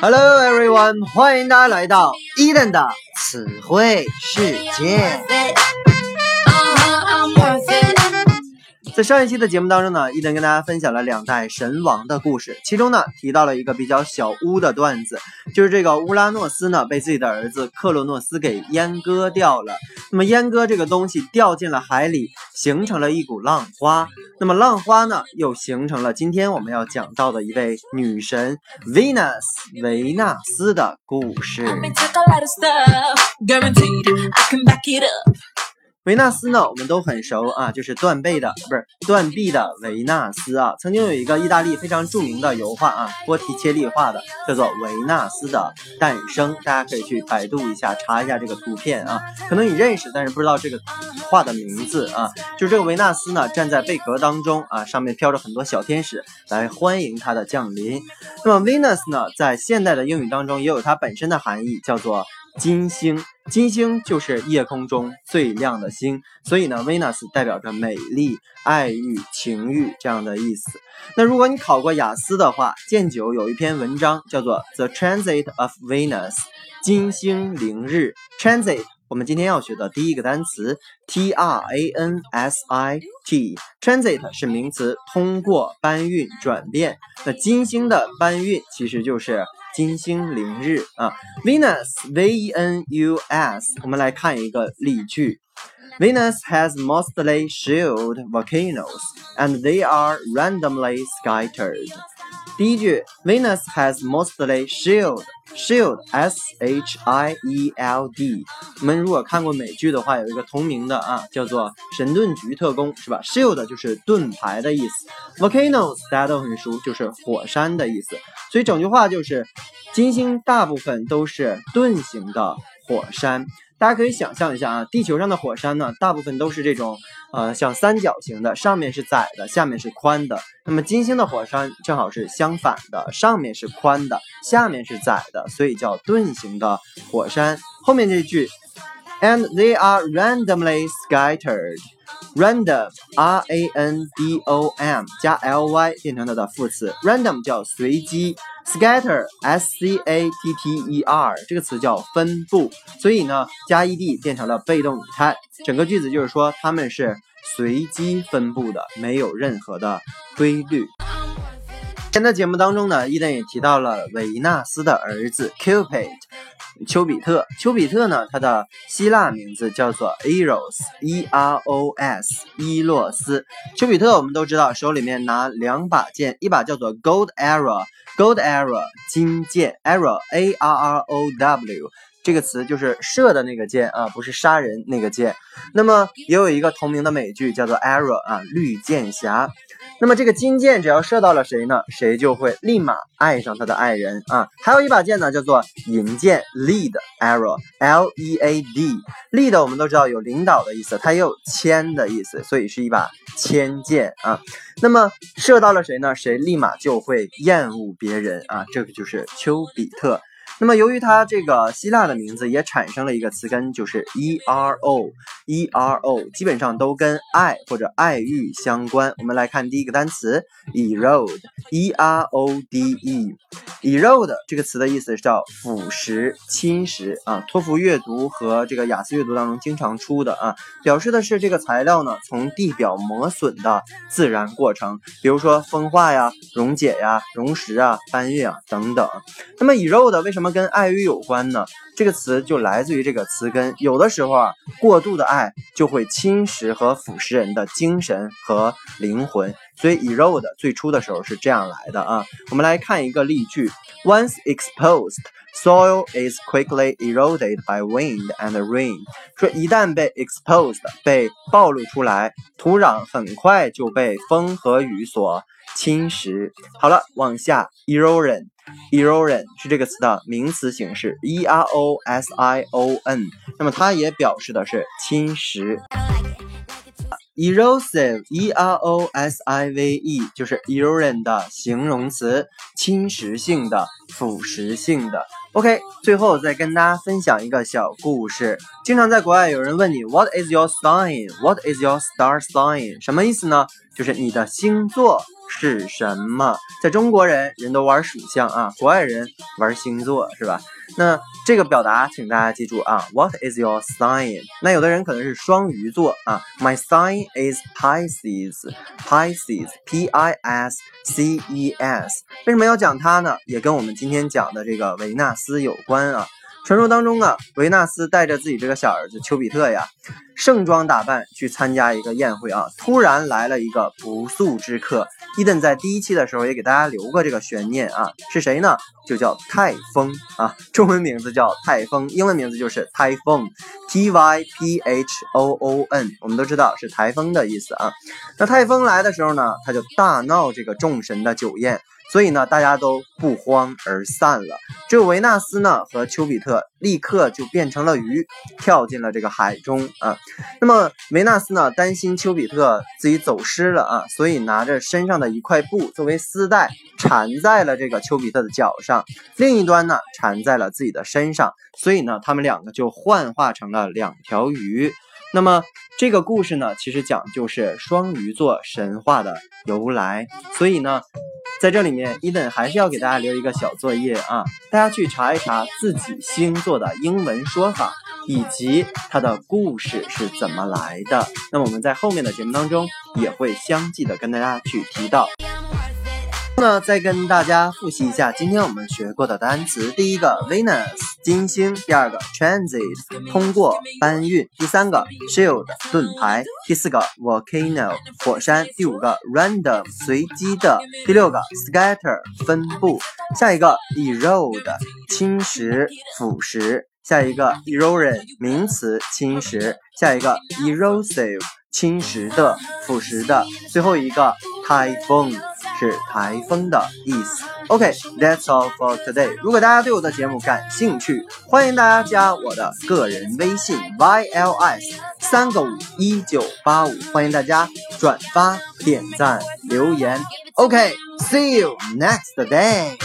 Hello everyone，欢迎大家来到伊登的词汇世界。在上一期的节目当中呢，伊登跟大家分享了两代神王的故事，其中呢提到了一个比较小巫的段子，就是这个乌拉诺斯呢被自己的儿子克洛诺斯给阉割掉了。那么阉割这个东西掉进了海里，形成了一股浪花。那么浪花呢又形成了今天我们要讲到的一位女神 Venus 维纳斯的故事。维纳斯呢，我们都很熟啊，就是断背的，不是断臂的维纳斯啊。曾经有一个意大利非常著名的油画啊，波提切利画的，叫做《维纳斯的诞生》，大家可以去百度一下，查一下这个图片啊。可能你认识，但是不知道这个画的名字啊。就是这个维纳斯呢，站在贝壳当中啊，上面飘着很多小天使来欢迎他的降临。那么 Venus 呢，在现代的英语当中也有它本身的含义，叫做。金星，金星就是夜空中最亮的星，所以呢，Venus 代表着美丽、爱欲、情欲这样的意思。那如果你考过雅思的话，剑九有一篇文章叫做《The Transit of Venus》，金星凌日。Transit，我们今天要学的第一个单词，T R A N S I T。Transit 是名词，通过、搬运、转变。那金星的搬运其实就是。金星凌日啊，Venus V E N U S，我们来看一个例句：Venus has mostly shielded volcanoes, and they are randomly scattered. 第一句，Venus has mostly shield shield s h i e l d。我们如果看过美剧的话，有一个同名的啊，叫做《神盾局特工》，是吧？Shield 就是盾牌的意思，volcanoes 大家都很熟，就是火山的意思。所以整句话就是，金星大部分都是盾形的火山。大家可以想象一下啊，地球上的火山呢，大部分都是这种，呃，像三角形的，上面是窄的，下面是宽的。那么金星的火山正好是相反的，上面是宽的，下面是窄的，所以叫盾形的火山。后面这句，and they are randomly scattered。Random r a n d o m 加 l y 变成它的副词，random 叫随机，scatter s c a t t e r 这个词叫分布，所以呢加 e d 变成了被动语态，整个句子就是说它们是随机分布的，没有任何的规律。前的节目当中呢，伊登也提到了维纳斯的儿子 Cupid，丘比特。丘比特呢，它的希腊名字叫做 Eros，E R O S，伊洛斯。丘比特我们都知道，手里面拿两把剑，一把叫做 Gold Arrow，Gold Arrow，金剑，Arrow，A R R O W。这个词就是射的那个箭啊，不是杀人那个箭。那么也有一个同名的美剧叫做《Arrow》啊，绿箭侠。那么这个金箭只要射到了谁呢，谁就会立马爱上他的爱人啊。还有一把剑呢，叫做银箭 （Lead Arrow），L E A D。Lead 我们都知道有领导的意思，它也有牵的意思，所以是一把牵箭啊。那么射到了谁呢，谁立马就会厌恶别人啊。这个就是丘比特。那么，由于它这个希腊的名字也产生了一个词根，就是 e r o，e r o，基本上都跟爱或者爱欲相关。我们来看第一个单词 erode E R O D E，Erode 这个词的意思是叫腐蚀、侵蚀啊。托福阅读和这个雅思阅读当中经常出的啊，表示的是这个材料呢从地表磨损的自然过程，比如说风化呀、溶解呀、溶蚀啊、搬运啊等等。那么 erode 为什么？跟爱欲有关呢？这个词就来自于这个词根。有的时候啊，过度的爱就会侵蚀和腐蚀人的精神和灵魂。所以 erode 最初的时候是这样来的啊。我们来看一个例句：Once exposed, soil is quickly eroded by wind and rain。说一旦被 exposed 被暴露出来，土壤很快就被风和雨所侵蚀。好了，往下 erosion。erosion 是这个词的名词形式，e r o s i o n，那么它也表示的是侵蚀。Erosive，e r o s i v e，就是 erosion 的形容词，侵蚀性的、腐蚀性的。OK，最后再跟大家分享一个小故事。经常在国外有人问你，What is your sign？What is your star sign？什么意思呢？就是你的星座是什么？在中国人人都玩属相啊，国外人玩星座是吧？那这个表达，请大家记住啊。What is your sign？那有的人可能是双鱼座啊。My sign is Pisces。Pisces，P-I-S-C-E-S。为什么要讲它呢？也跟我们今天讲的这个维纳斯有关啊。传说当中啊，维纳斯带着自己这个小儿子丘比特呀，盛装打扮去参加一个宴会啊。突然来了一个不速之客。伊登在第一期的时候也给大家留过这个悬念啊，是谁呢？就叫泰风啊，中文名字叫泰风，英文名字就是 Typhoon，T Y P H O O N。我们都知道是台风的意思啊。那泰风来的时候呢，他就大闹这个众神的酒宴。所以呢，大家都不欢而散了。只有维纳斯呢和丘比特立刻就变成了鱼，跳进了这个海中啊。那么维纳斯呢担心丘比特自己走失了啊，所以拿着身上的一块布作为丝带缠在了这个丘比特的脚上，另一端呢缠在了自己的身上。所以呢，他们两个就幻化成了两条鱼。那么这个故事呢，其实讲就是双鱼座神话的由来。所以呢。在这里面，伊登还是要给大家留一个小作业啊，大家去查一查自己星座的英文说法，以及它的故事是怎么来的。那么我们在后面的节目当中也会相继的跟大家去提到。那再跟大家复习一下今天我们学过的单词：第一个 Venus 金星，第二个 Transit 通过搬运，第三个 Shield 盾牌，第四个 Volcano 火山，第五个 Random 随机的，第六个 Scatter 分布，下一个 Erode 侵蚀腐蚀，下一个 Erosion 名词侵蚀，下一个 Erosive 侵蚀的腐蚀的，最后一个 Typhoon。是台风的意思。OK，that's all for today。如果大家对我的节目感兴趣，欢迎大家加我的个人微信 yls 三个五一九八五，欢迎大家转发、点赞、留言。OK，see you next day。